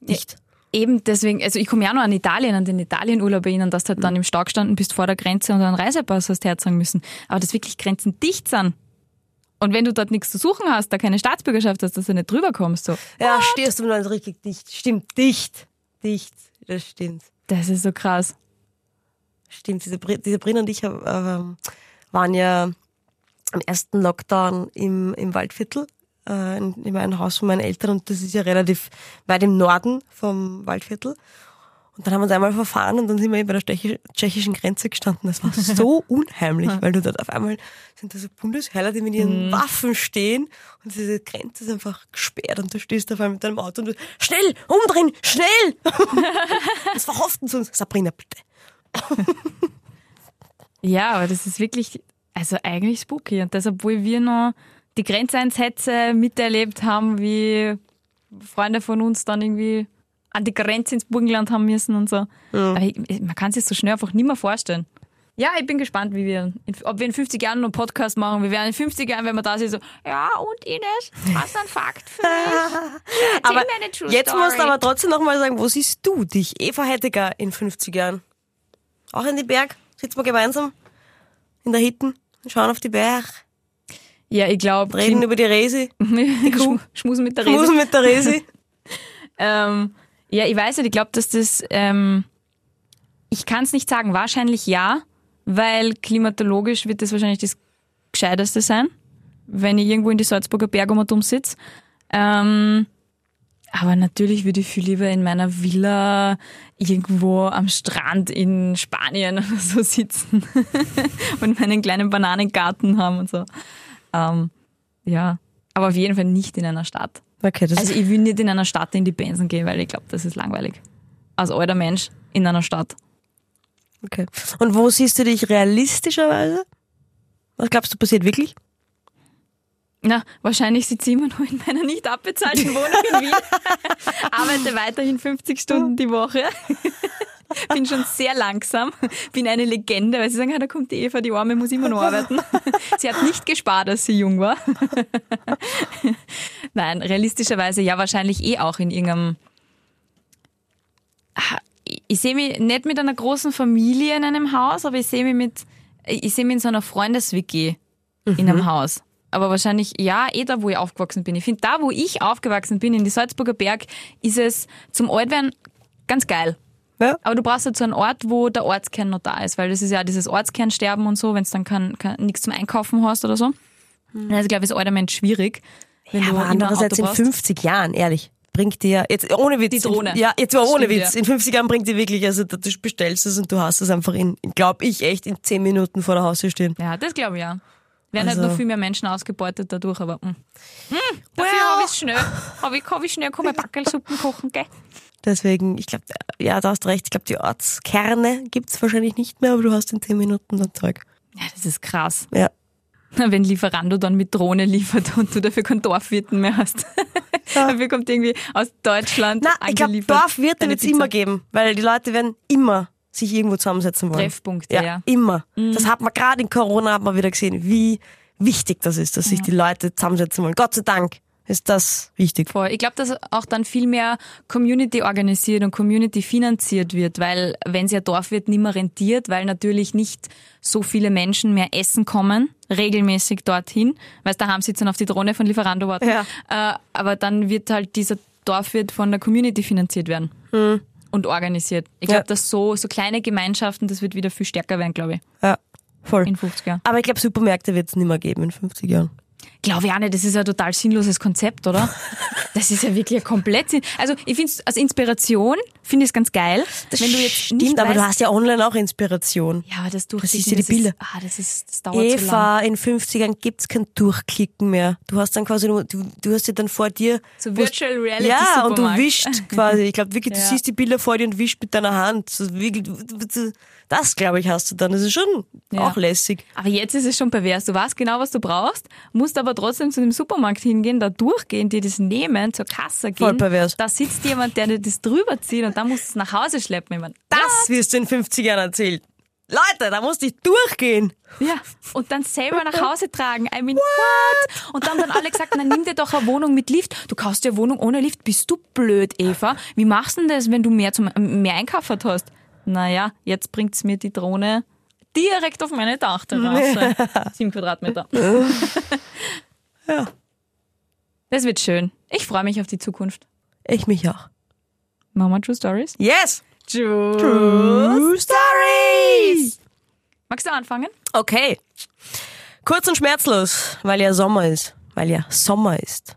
Nicht. Eben deswegen, also ich komme ja noch an Italien, an den Italienurlaub erinnern, dass du halt dann im Stau gestanden bist vor der Grenze und einen Reisepass hast herzeigen müssen. Aber dass wirklich Grenzen dicht sind. Und wenn du dort nichts zu suchen hast, da keine Staatsbürgerschaft hast, dass du nicht drüber kommst, so. Ja, stehst du mal richtig dicht. Stimmt, dicht. Dicht. Das stimmt. Das ist so krass. Stimmt, diese, Bri- diese Brin und ich hab, ähm, waren ja am ersten Lockdown im, im Waldviertel, äh, in, in meinem Haus von meinen Eltern und das ist ja relativ weit im Norden vom Waldviertel. Und dann haben wir uns einmal verfahren und dann sind wir eben bei der tschechisch- tschechischen Grenze gestanden. Das war so unheimlich, weil du dort auf einmal sind da so Bundesheer, die mit ihren Waffen stehen und diese Grenze ist einfach gesperrt und du stehst auf einmal mit deinem Auto und du, schnell, umdrehen, schnell! das verhofften sie uns. Sabrina, bitte. Ja, aber das ist wirklich, Also eigentlich spooky. Und das, obwohl wir noch die Grenzeinsätze miterlebt haben, wie Freunde von uns dann irgendwie an die Grenze ins Burgenland haben müssen und so. Aber ich, man kann sich so schnell einfach nicht mehr vorstellen. Ja, ich bin gespannt, wie wir, ob wir in 50 Jahren noch einen Podcast machen. Wir werden in 50 Jahren, wenn wir da sind, so, ja, und Ines, du einen Fakt für mich? Aber jetzt musst du aber trotzdem nochmal sagen, wo siehst du dich, Eva Hettiger, in 50 Jahren? Auch in die Berg? Sitzen wir gemeinsam in der Hitten, schauen auf die Berg, Ja, ich glaube, reden über die Resi, Kuh. Schmusen mit der Rede. schmusen mit der Resi. Ähm, ja, ich weiß nicht, ich glaube, dass das, ähm, ich kann es nicht sagen, wahrscheinlich ja, weil klimatologisch wird das wahrscheinlich das Gescheiteste sein, wenn ich irgendwo in die Salzburger Berge und um sitze. Ähm, aber natürlich würde ich viel lieber in meiner Villa irgendwo am Strand in Spanien oder so sitzen und meinen kleinen Bananengarten haben und so. Ähm, ja, aber auf jeden Fall nicht in einer Stadt. Okay, das Also ich will nicht in einer Stadt in die Benzen gehen, weil ich glaube, das ist langweilig. Als alter Mensch in einer Stadt. okay. Und wo siehst du dich realistischerweise? Was glaubst du passiert wirklich? Na, wahrscheinlich sitze ich immer noch in meiner nicht abbezahlten Wohnung in Wien. Arbeite weiterhin 50 Stunden die Woche. Bin schon sehr langsam. Bin eine Legende, weil sie sagen, ah, da kommt die Eva, die Arme muss immer noch arbeiten. Sie hat nicht gespart, als sie jung war. Nein, realistischerweise ja, wahrscheinlich eh auch in irgendeinem Ah, ich- sehe mich nicht mit einer großen Familie in einem Haus, aber ich sehe mich mit, ich sehe mich in so einer Freundes-WG in einem Haus. Aber wahrscheinlich, ja, eh da, wo ich aufgewachsen bin. Ich finde, da, wo ich aufgewachsen bin, in die Salzburger Berg, ist es zum Altwerden ganz geil. Ja. Aber du brauchst halt so einen Ort, wo der Ortskern noch da ist, weil das ist ja dieses Ortskernsterben und so, wenn es dann kein, kein, nichts zum Einkaufen hast oder so. Also ich glaube, ist alter Mensch schwierig. Wenn Ja, du aber andererseits in brauchst. 50 Jahren, ehrlich, bringt dir, jetzt ohne Witz. Die Drohne. In, ja, jetzt mal ohne Stimmt, Witz. ja. In 50 Jahren bringt dir wirklich, also du bestellst es und du hast es einfach in, glaub ich, echt in 10 Minuten vor der Haustür stehen. Ja, das glaube ich ja. Werden Also- halt noch viel mehr Menschen ausgebeutet dadurch, aber mh. Mh, dafür Well. habe ich schnell. Habe ich, hab ich schnell komme Backelsuppen kochen, gell? Deswegen, ich glaube, ja, da hast recht. Ich glaube, die Ortskerne gibt's wahrscheinlich nicht mehr, aber du hast in 10 Minuten das Zeug. Ja, das ist krass. Ja. Wenn Lieferando dann mit Drohne liefert und du dafür keinen Dorfwirten mehr hast. dafür kommt irgendwie aus Deutschland Na, ich glaube, Dorfwirte wird's Pizza. immer geben, weil die Leute werden immer sich irgendwo zusammensetzen wollen. Treffpunkte, Ja, ja. Mhm. immer. Das hat man gerade in Corona hat man wieder gesehen, wie wichtig das ist, dass sich die Leute zusammensetzen wollen. Gott sei Dank ist das wichtig. Voll. Ich glaube, dass auch dann viel mehr Community organisiert und Community finanziert wird, weil wenn es ja Dorfwirt nicht mehr rentiert, weil natürlich nicht so viele Menschen mehr essen kommen, regelmäßig dorthin, weil daheim sitzen auf die Drohne von Lieferando warten. Ja. Äh, aber dann wird halt dieser Dorfwirt von der Community finanziert werden und organisiert. Ich glaube, Ja. dass so, so kleine Gemeinschaften, das wird wieder viel stärker werden, glaube ich, Ja, voll. in 50 Jahren. Aber ich glaube, Supermärkte wird es nicht mehr geben in 50 Jahren. Glaube ich auch nicht, das ist ein total sinnloses Konzept, oder? Das ist ja wirklich ein komplett Sinn. Also ich finde es als Inspiration, finde ich es ganz geil. wenn du jetzt Stimmt, nicht aber weißt, du hast ja online auch Inspiration. ja, aber das siehst durchziehen, ja die das Bilder. Ist, ah, das ist, das dauert so lang. Eva, in 50ern gibt's kein Durchklicken mehr. Du hast dann quasi nur, du, du hast ja dann vor dir. So Virtual Reality Ja, und du Supermarkt. wischst quasi. Ich glaube wirklich, du Ja. siehst die Bilder vor dir und wischst mit deiner Hand. Das, glaube ich, hast du dann. Das ist schon Ja. auch lässig. Aber jetzt ist es schon pervers. Du weißt genau, was du brauchst, musst aber trotzdem zu dem Supermarkt hingehen, da durchgehen, dir das nehmen, zur Kasse gehen. Voll pervers. Da sitzt jemand, der dir das drüber zieht und dann musst du es nach Hause schleppen. Ich mein, Das wirst du in 50 Jahren erzählt. Leute, da musst du durchgehen. Ja, und dann selber nach Hause tragen. I mean, what? Und dann haben alle gesagt, na nimm dir doch eine Wohnung mit Lift. Du kaufst dir eine Wohnung ohne Lift. Bist du blöd, Eva? Wie machst du denn das, wenn du mehr, zum, mehr einkauft hast? Naja, jetzt bringt's mir die Drohne direkt auf meine Dachterrasse. Sieben Quadratmeter. Ja. Das wird schön. Ich freue mich auf die Zukunft. Ich mich auch. Machen wir True Stories? Yes! True. True Stories! Magst du anfangen? Okay. Kurz und schmerzlos, weil ja Sommer ist. Weil ja Sommer ist.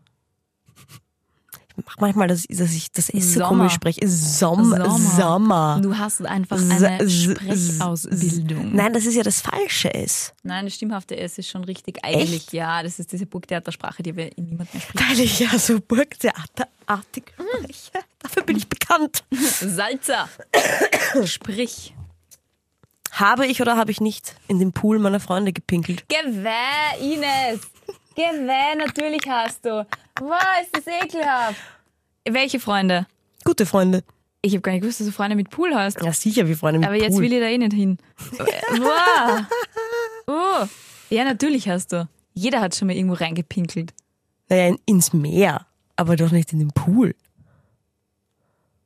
Manchmal, dass, dass ich das S so komisch spreche. Sommer. Sommer. Du hast einfach eine Sprechausbildung. Nein, das ist ja das falsche S. Nein, das stimmhafte S ist schon richtig. Eigentlich, ja, das ist diese Burgtheatersprache, die wir in niemand mehr spricht. Weil ich ja so Burgtheaterartig spreche. Dafür bin ich bekannt. Salzer! Sprich. Habe ich oder habe ich nicht in den Pool meiner Freunde gepinkelt? Gewäh, Ines. Gewäh, natürlich hast du. Wow, ist das ekelhaft. Welche Freunde? Gute Freunde. Ich habe gar nicht gewusst, dass du Freunde mit Pool hast. Ja, sicher, wie Freunde mit Aber Pool. jetzt will ich da eh nicht hin. wow. Oh. Ja, natürlich hast du. Jeder hat schon mal irgendwo reingepinkelt. naja, in, ins Meer, aber doch nicht in den Pool.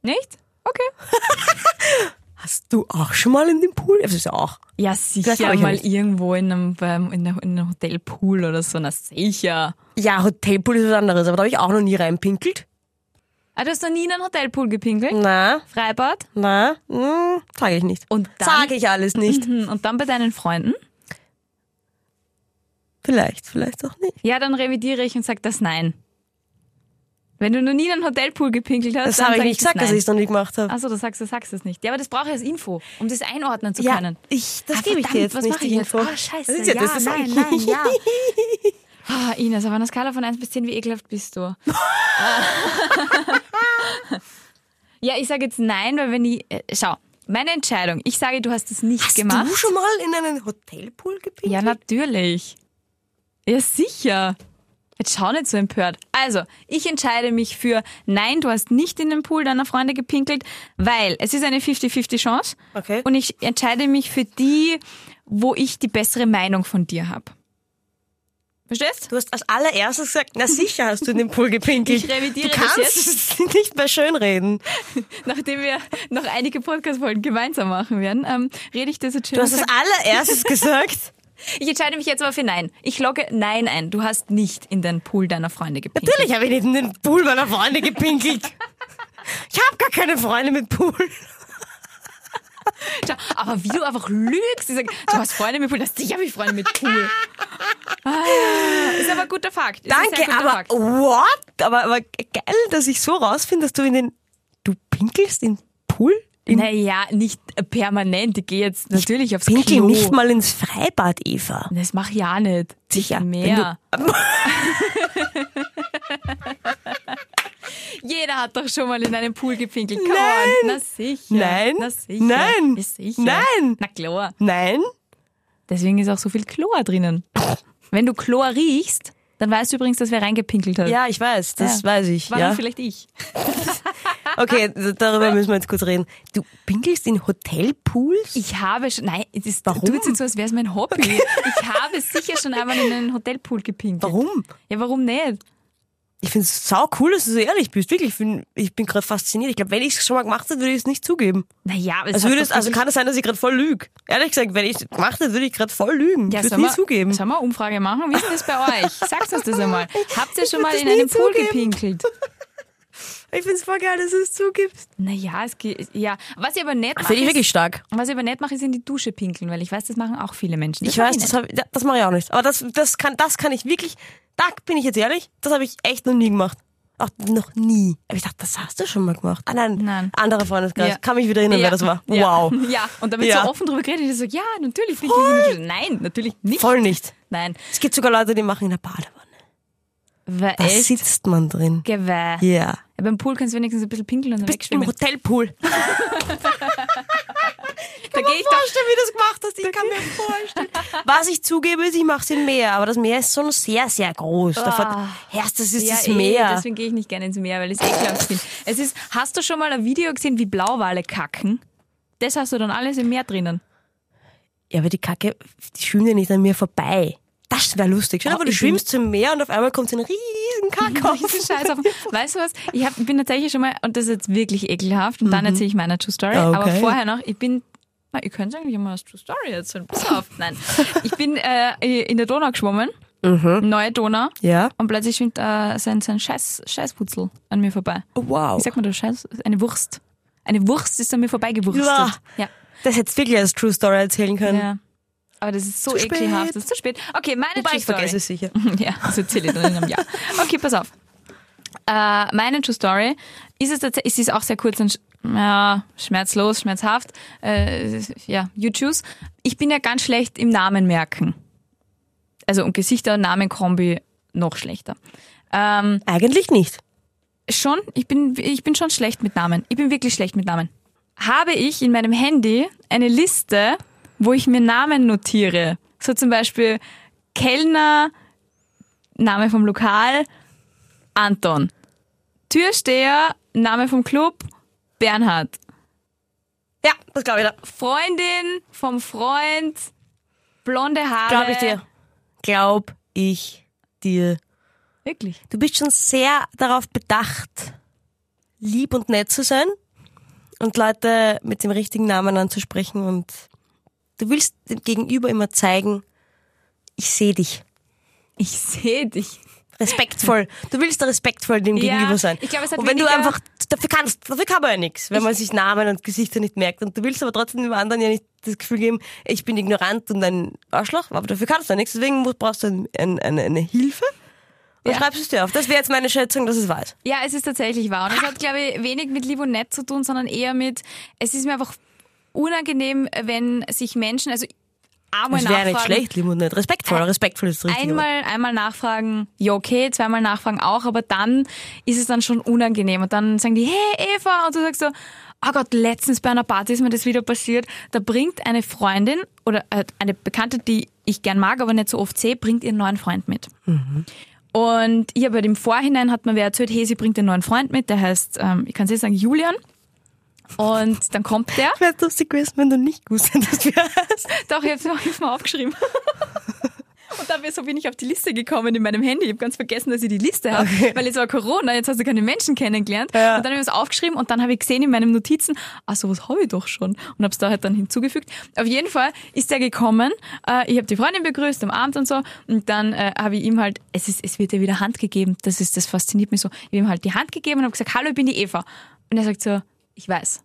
Nicht? Okay. Hast du auch schon mal in den Pool? Das ist ja auch. Ja, sicher mal nicht. irgendwo in einem, beim- in einem, in einem Hotelpool oder so. Na sicher. Ja, Hotelpool ist was anderes, aber da habe ich auch noch nie reinpinkelt. Ah, du hast noch nie in einen Hotelpool gepinkelt? Na, Freibad? na, hm, sage ich nicht. Und dann, Sage ich alles nicht. Hm, Und dann bei deinen Freunden? Vielleicht, vielleicht auch nicht. Ja, dann revidiere ich und sag das Nein. Wenn du noch nie in einen Hotelpool gepinkelt hast, Das habe ich sag nicht gesagt, dass ich es noch nie gemacht habe. Achso, du sagst, du sagst es nicht. Ja, aber das brauche ich als Info, um das einordnen zu Ja, können. ich, das Ah, gebe ich dir jetzt was nicht, mache die ich jetzt? Info. Ah, scheiße. Das ist ja, ja, das nein, nein, ja. Ah, Ines, auf einer Skala von 1 bis 10, wie ekelhaft bist du? ja, ich sage jetzt nein, weil wenn ich, äh, schau, meine Entscheidung, ich sage, du hast es nicht Hast gemacht. du schon mal in einen Hotelpool gepinkelt? Ja, natürlich. Ja, sicher. Jetzt schau nicht so empört. Also, ich entscheide mich für Nein, du hast nicht in den Pool deiner Freunde gepinkelt, weil es ist eine 50-50 Chance. Okay. Und ich entscheide mich für die, wo ich die bessere Meinung von dir habe. Verstehst? Du hast als allererstes gesagt, na sicher hast du in den Pool gepinkelt. Ich revidiere du das kannst nicht mehr schönreden. Nachdem wir noch einige Podcast-Folgen gemeinsam machen werden, ähm, rede ich das jetzt schön. Du hast als allererstes gesagt. ich entscheide mich jetzt aber für Nein. Ich logge Nein ein. Du hast nicht in den Pool deiner Freunde gepinkelt. Natürlich habe ich nicht in den Pool meiner Freunde gepinkelt. Ich habe gar keine Freunde mit Pool. Aber wie du einfach lügst. Ich sag, du hast Freunde mit Pool. Das sicher habe ich Freunde mit Pool. Ah, ist aber ein guter Fakt. Ist Danke, guter aber Fakt. what? Aber, aber geil, dass ich so rausfinde, dass du in den... Du pinkelst in Pool? Naja, nicht permanent. Ich gehe jetzt natürlich aufs Pinkel Klo. nicht mal ins Freibad, Eva. Das mache ich auch nicht. Sicher, Mehr. Jeder hat doch schon mal in einem Pool gepinkelt. Come Nein. On. Na sicher. Nein. Na sicher. Nein. Ja, sicher. Nein. Na klar. Nein? Deswegen ist auch so viel Chlor drinnen. Wenn du Chlor riechst, dann weißt du übrigens, dass wer reingepinkelt hat. Ja, ich weiß, das Ja. weiß ich. War ja. vielleicht ich. Okay, darüber müssen wir jetzt kurz reden. Du pinkelst in Hotelpools? Ich habe schon, nein, das Warum? tut jetzt so, als wäre es mein Hobby. Ich habe sicher schon einmal in einen Hotelpool gepinkelt. Warum? Ja, warum nicht? Ich finde es sau cool, dass du so ehrlich bist. Wirklich, ich bin, ich bin gerade fasziniert. Ich glaube, wenn ich es schon mal gemacht hätte, würde ich es nicht zugeben. Naja, aber es Also, es, also kann es sein, dass ich gerade voll lüge. Ehrlich gesagt, wenn ich es gemacht hätte, würde ich gerade voll lügen. ja, ich würde sollen nie zugeben. Sollen wir eine Umfrage machen? Wie ist denn das bei euch? Sagt uns das einmal. Habt ihr schon mal in nie einem Pool zugeben. gepinkelt? Ich finde es voll geil, dass du es zugibst. Naja, es geht, ja. Was ich aber nicht mache, Finde ich ist, wirklich stark. was ich aber nicht mache, ist in die Dusche pinkeln, weil ich weiß, das machen auch viele Menschen. Das Ich weiß, nicht. das, hab, ja, das mache ich auch nicht. Aber das, das, kann, das kann ich wirklich, da bin ich jetzt ehrlich, das habe ich echt noch nie gemacht. Auch noch nie. Aber ich dachte, das hast du schon mal gemacht. Ah nein, Nein. anderer Freundeskreis. Ja. Kann mich wieder erinnern, wer das war. Ja. Wow. Ja, und da wird Ja. so offen drüber geredet, ich so, ja, natürlich ich Dusche. Nein, natürlich nicht. Voll nicht. Nein. Es gibt sogar Leute, die machen in der Badewanne. Weil Da echt sitzt man drin. Geweih. Ja. Ja, beim Pool kannst du wenigstens ein bisschen pinkeln und dann Bist im wegschwimmen. Hotelpool. Da gehe ich doch. vorstellen, wie du das gemacht hast. Ich kann mir vorstellen. Was ich zugebe, ist, ich mache es im Meer. Aber das Meer ist schon sehr, sehr groß. Davon, Ah. Herz, das ist Ja, das eh, Meer. deswegen gehe ich nicht gerne ins Meer, weil ich es ekelhaft finde. Es ist, hast du schon mal ein Video gesehen, wie Blauwale kacken? Das hast du dann alles im Meer drinnen. Ja, aber die Kacke, die schwimmt ja nicht an mir vorbei. Das wäre lustig. Stell dir Oh, du ich schwimmst zum Meer und auf einmal kommt so ein riesen Kackhaufen. Scheiß auf. Weißt du was? Ich hab, bin tatsächlich schon mal, und das ist jetzt wirklich ekelhaft, und dann erzähle ich meine True Story. Okay. Aber vorher noch, ich bin, na, ihr könnt eigentlich immer als True Story erzählen. Pass auf. Nein. Ich bin äh, in der Donau geschwommen, neue Donau, Ja. und plötzlich schwimmt äh, sein, sein Scheiß, Scheißputzel an mir vorbei. Oh, wow. Wie sagt man das? Scheiß? Eine Wurst. Eine Wurst ist an mir vorbeigewurstet. Ja. Ja. Das hättest du wirklich als True Story erzählen können. ja. Aber das ist so Zu ekelhaft. Das ist zu spät. Okay, meine Wobei True ich Story. vergesse es sicher. Ja, das erzähle ich dann in einem Jahr. Okay, pass auf. Äh, meine True Story ist es tatsächlich, es ist auch sehr kurz und ja, schmerzlos, schmerzhaft. Äh, ja, you choose. Ich bin ja ganz schlecht im Namen merken. Also und Gesichter und Namenkombi noch schlechter. Ähm, Eigentlich nicht. schon, ich bin, ich bin schon schlecht mit Namen. Ich bin wirklich schlecht mit Namen. Habe ich in meinem Handy eine Liste wo ich mir Namen notiere. So zum Beispiel Kellner, Name vom Lokal, Anton. Türsteher, Name vom Club, Bernhard. Ja, das glaube ich dir. Freundin vom Freund, blonde Haare. Glaube ich dir. Glaub ich dir. Wirklich. Du bist schon sehr darauf bedacht, lieb und nett zu sein und Leute mit dem richtigen Namen anzusprechen und du willst dem Gegenüber immer zeigen, ich sehe dich. Ich sehe dich. Respektvoll. Du willst da respektvoll dem Ja, Gegenüber sein. ich glaube, es hat und wenn du einfach, dafür kannst, dafür kann man ja nichts, wenn man sich Namen und Gesichter nicht merkt. Und du willst aber trotzdem dem anderen ja nicht das Gefühl geben, ich bin ignorant und ein Arschloch, aber dafür kannst du ja nichts. Deswegen brauchst du ein, ein, eine, eine Hilfe. Und Ja. schreibst es dir auf. Das wäre jetzt meine Schätzung, dass es weiß. Ja, es ist tatsächlich wahr. Und es hat, glaube ich, wenig mit lieb und nett zu tun, sondern eher mit, es ist mir einfach unangenehm, wenn sich Menschen, also einmal Das wäre nicht schlecht, lieb und nett. Respektvoll, respektvoll ist Wort. einmal, einmal nachfragen, ja okay, zweimal nachfragen auch, aber dann ist es dann schon unangenehm. Und dann sagen die, hey Eva, und du sagst so, oh Gott, letztens bei einer Party ist mir das wieder passiert. Da bringt eine Freundin oder äh, eine Bekannte, die ich gern mag, aber nicht so oft sehe, bringt ihren neuen Freund mit. Und ich habe halt im Vorhinein hat mir wer erzählt, hey, sie bringt einen neuen Freund mit, der heißt, ähm, ich kann es jetzt sagen, Julian. Und dann kommt der. Wäre lustig gewesen, wenn du nicht gewusst hättest, wie er heißt. Doch, ich habe es mal aufgeschrieben. Und dann so bin ich auf die Liste gekommen in meinem Handy. Ich habe ganz vergessen, dass ich die Liste habe, Okay. weil jetzt war Corona, jetzt hast du keine Menschen kennengelernt. Ja. Und dann habe ich es aufgeschrieben und dann habe ich gesehen in meinen Notizen, ah, sowas habe ich doch schon. Und habe es da halt dann hinzugefügt. Auf jeden Fall ist der gekommen. Äh, ich habe die Freundin begrüßt am Abend und so. Und dann äh, habe ich ihm halt, es, ist, es wird ja wieder Hand gegeben. Das ist, das fasziniert mich so. Ich habe ihm halt die Hand gegeben und habe gesagt, hallo, ich bin die Eva. Und er sagt so, ich weiß,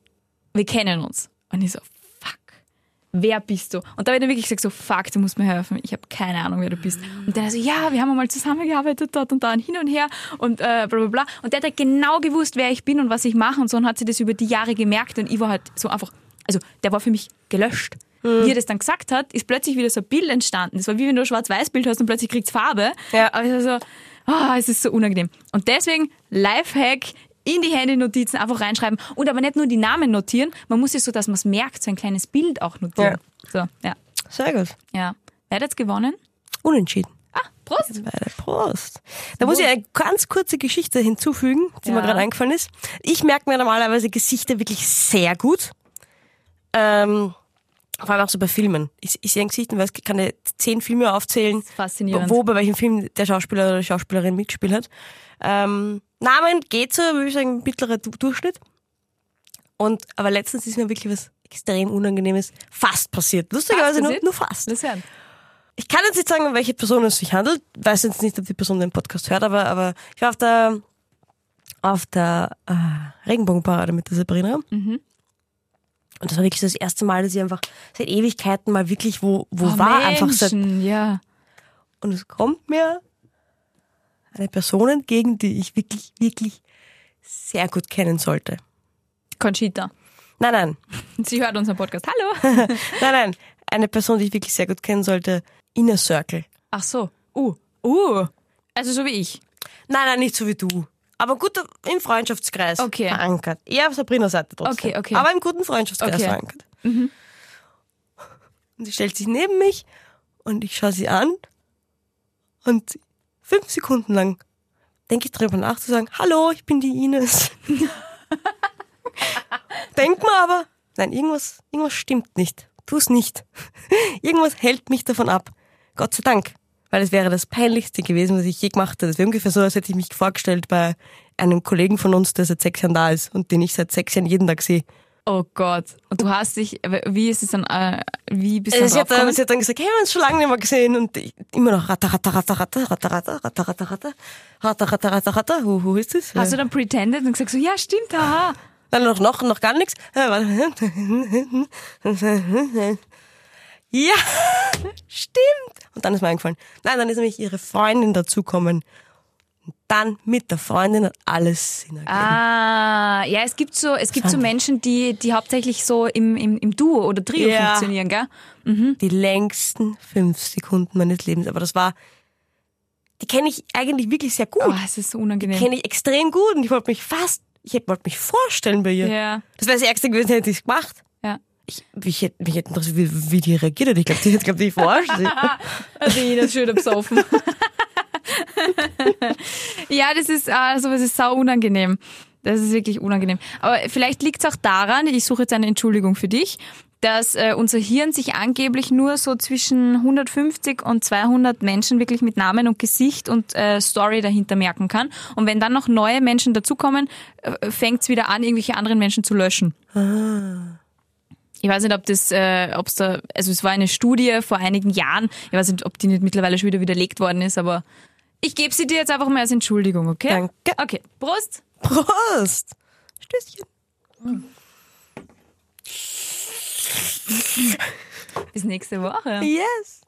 wir kennen uns. Und ich so, fuck wer bist du? Und da habe ich dann wirklich gesagt, so, fuck, du musst mir helfen. Ich habe keine Ahnung, wer du bist. Und dann so, ja, wir haben mal zusammengearbeitet, dort und da und hin und her und äh, bla bla bla. Und der hat halt genau gewusst, wer ich bin und was ich mache und so und hat sich das über die Jahre gemerkt und ich war halt so einfach, also der war für mich gelöscht. Wie er das dann gesagt hat, ist plötzlich wieder so ein Bild entstanden. Das war wie wenn du ein Schwarz-Weiß-Bild hast und plötzlich kriegt's Farbe. Ja. Aber es war so, ah, es ist so unangenehm. Und deswegen, Lifehack, in die Handy-Notizen einfach reinschreiben und aber nicht nur die Namen notieren, man muss es so, dass man es merkt, so ein kleines Bild auch notieren. So, ja. Sehr gut. ja. Wer hat jetzt gewonnen? Unentschieden. Ah, Prost! Beide. Prost. Da muss ich eine ganz kurze Geschichte hinzufügen, die mir Ja. gerade eingefallen ist. Ich merke mir normalerweise Gesichter wirklich sehr gut. Ähm, vor allem auch so bei Filmen. Ich, ich sehe ein Gesicht und weiß, kann dir zehn Filme aufzählen, faszinierend. wo, bei welchem Film der Schauspieler oder die Schauspielerin mitgespielt hat. Ähm, Namen geht so, würde ich sagen, mittlerer Du- Durchschnitt. Und, aber letztens ist mir wirklich was extrem Unangenehmes fast passiert. Lustigerweise nur, passiert? nur fast. Lass hören. Ich kann jetzt nicht sagen, um welche Person es sich handelt. Weiß jetzt nicht, ob die Person den Podcast hört, aber, aber ich war auf der, auf der äh, Regenbogenparade mit der Sabrina. Mhm. Und das war wirklich das erste Mal, dass ich einfach seit Ewigkeiten mal wirklich wo, wo war. Einfach seit, Oh, Menschen, ja. und es kommt mir eine Person entgegen, die ich wirklich, wirklich sehr gut kennen sollte. Conchita. Nein, nein, Sie hört unseren Podcast. Hallo! nein, nein. Eine Person, die ich wirklich sehr gut kennen sollte. Inner Circle. Ach so. Uh. Uh. Also so wie ich. Nein, nein, nicht so wie du. Aber gut im Freundschaftskreis Okay. verankert. Eher auf Sabrinas Seite trotzdem. Okay, okay. Aber im guten Freundschaftskreis Okay. Mhm. verankert. Und sie stellt sich neben mich und ich schaue sie an und fünf Sekunden lang denke ich darüber nach zu sagen, hallo, ich bin die Ines. Denk mir aber, nein, irgendwas, irgendwas stimmt nicht. Tu es nicht. irgendwas hält mich davon ab. Gott sei Dank. Weil es wäre das Peinlichste gewesen, was ich je gemacht hätte. Es wäre ungefähr so, als hätte ich mich vorgestellt bei einem Kollegen von uns, der seit sechs Jahren da ist und den ich seit sechs Jahren jeden Tag sehe. Oh Gott. Und du hast dich, wie ist es dann, äh, wie bist du Also sie, hat dann, sie hat dann gesagt, hey, wir haben uns schon lange nicht mehr gesehen und ich, immer noch ratter, ratter, ratter, ratter, ratter, ratter, ratter, ratter, ratter, ratter, ratter, ratter, ratter, wo, wo ist das? Hast du dann pretended und gesagt so, ja stimmt, haha. Dann noch, noch, noch gar nichts. Ja, warte. Ja, stimmt. Und dann ist mir eingefallen. Nein, dann ist nämlich ihre Freundin dazukommen. Und dann mit der Freundin hat alles Sinn ergeben. Ah, ja, es gibt so, es gibt so Menschen, die, die hauptsächlich so im, im, im Duo oder Trio Ja. funktionieren, gell? Die längsten fünf Sekunden meines Lebens. Aber das war, die kenne ich eigentlich wirklich sehr gut. Oh, es ist so unangenehm. Kenne ich extrem gut und ich wollte mich fast, ich wollte mich vorstellen bei ihr. Ja, Das wäre das Ärgste gewesen, hätte ich es gemacht. ja. Ich, mich, hätte, mich hätte interessiert, wie, wie die reagiert hat. Ich glaube, die hat glaub, die verarscht. Also ich das schön besoffen. ja, das ist, also das ist sau unangenehm. Das ist wirklich unangenehm. Aber vielleicht liegt es auch daran, ich suche jetzt eine Entschuldigung für dich, dass äh, unser Hirn sich angeblich nur so zwischen 150 und 200 Menschen wirklich mit Namen und Gesicht und äh, Story dahinter merken kann. Und wenn dann noch neue Menschen dazukommen, äh, fängt es wieder an, irgendwelche anderen Menschen zu löschen. Ich weiß nicht, ob das, äh, ob es da, also es war eine Studie vor einigen Jahren. Ich weiß nicht, ob die nicht mittlerweile schon wieder widerlegt worden ist, aber ich gebe sie dir jetzt einfach mal als Entschuldigung, okay? Danke. Okay, Prost. Prost! Stößchen. Bis nächste Woche. Yes!